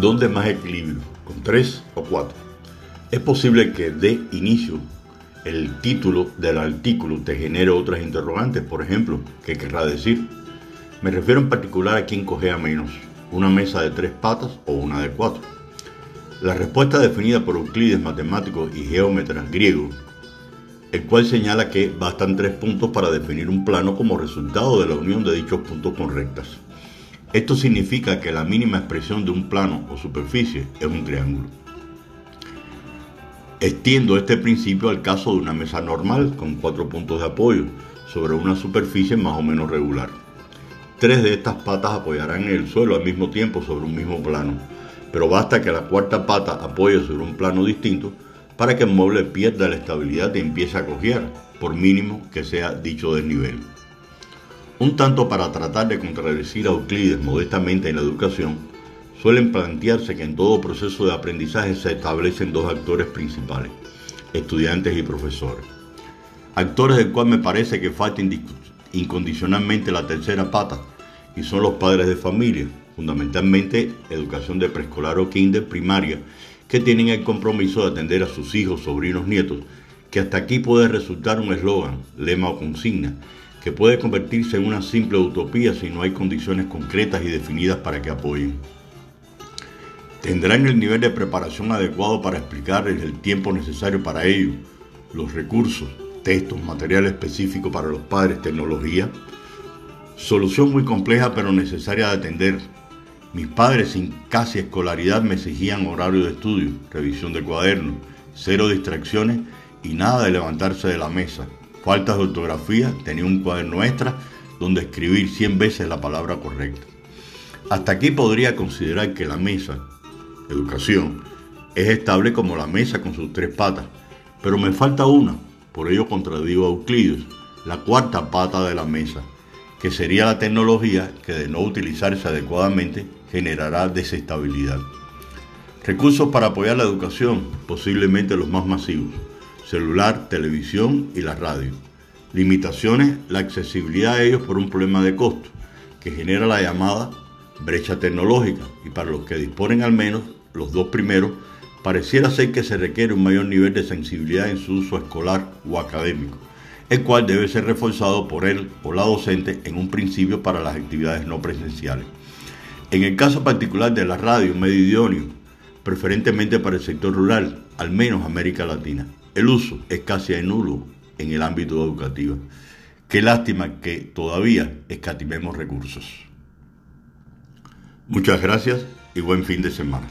¿Dónde más equilibrio? ¿Con tres o cuatro? Es posible que de inicio el título del artículo te genere otras interrogantes, por ejemplo, ¿qué querrá decir? Me refiero en particular a quién cogea menos, una mesa de tres patas o una de cuatro. La respuesta definida por Euclides, matemático y geómetra griego, el cual señala que bastan tres puntos para definir un plano como resultado de la unión de dichos puntos con rectas. Esto significa que la mínima expresión de un plano o superficie es un triángulo. Extiendo este principio al caso de una mesa normal con cuatro puntos de apoyo sobre una superficie más o menos regular. Tres de estas patas apoyarán en el suelo al mismo tiempo sobre un mismo plano, pero basta que la cuarta pata apoye sobre un plano distinto para que el mueble pierda la estabilidad y empiece a cojear, por mínimo que sea dicho desnivel. Un tanto para tratar de contradecir a Euclides modestamente en la educación, suelen plantearse que en todo proceso de aprendizaje se establecen dos actores principales, estudiantes y profesores. Actores del cual me parece que falta incondicionalmente la tercera pata, y son los padres de familia, fundamentalmente educación de preescolar o kinder primaria, que tienen el compromiso de atender a sus hijos, sobrinos, nietos, que hasta aquí puede resultar un eslogan, lema o consigna, que puede convertirse en una simple utopía si no hay condiciones concretas y definidas para que apoyen. ¿Tendrán el nivel de preparación adecuado para explicarles el tiempo necesario para ello? ¿Los recursos, textos, material específico para los padres, tecnología? Solución muy compleja pero necesaria de atender. Mis padres sin casi escolaridad me exigían horario de estudio, revisión de cuadernos, cero distracciones y nada de levantarse de la mesa, faltas de ortografía, tenía un cuaderno extra donde escribir 100 veces la palabra correcta. Hasta aquí podría considerar que la mesa, educación, es estable como la mesa con sus tres patas, pero me falta una, por ello contradigo a Euclides, la cuarta pata de la mesa, que sería la tecnología que de no utilizarse adecuadamente generará desestabilidad. Recursos para apoyar la educación, posiblemente los más masivos celular, televisión y la radio. Limitaciones, la accesibilidad a ellos por un problema de costo, que genera la llamada brecha tecnológica, y para los que disponen al menos los dos primeros, pareciera ser que se requiere un mayor nivel de sensibilidad en su uso escolar o académico, el cual debe ser reforzado por él o la docente en un principio para las actividades no presenciales. En el caso particular de la radio, medio idóneo, preferentemente para el sector rural, al menos América Latina. El uso es casi nulo en el ámbito educativo. Qué lástima que todavía escatimemos recursos. Muchas gracias y buen fin de semana.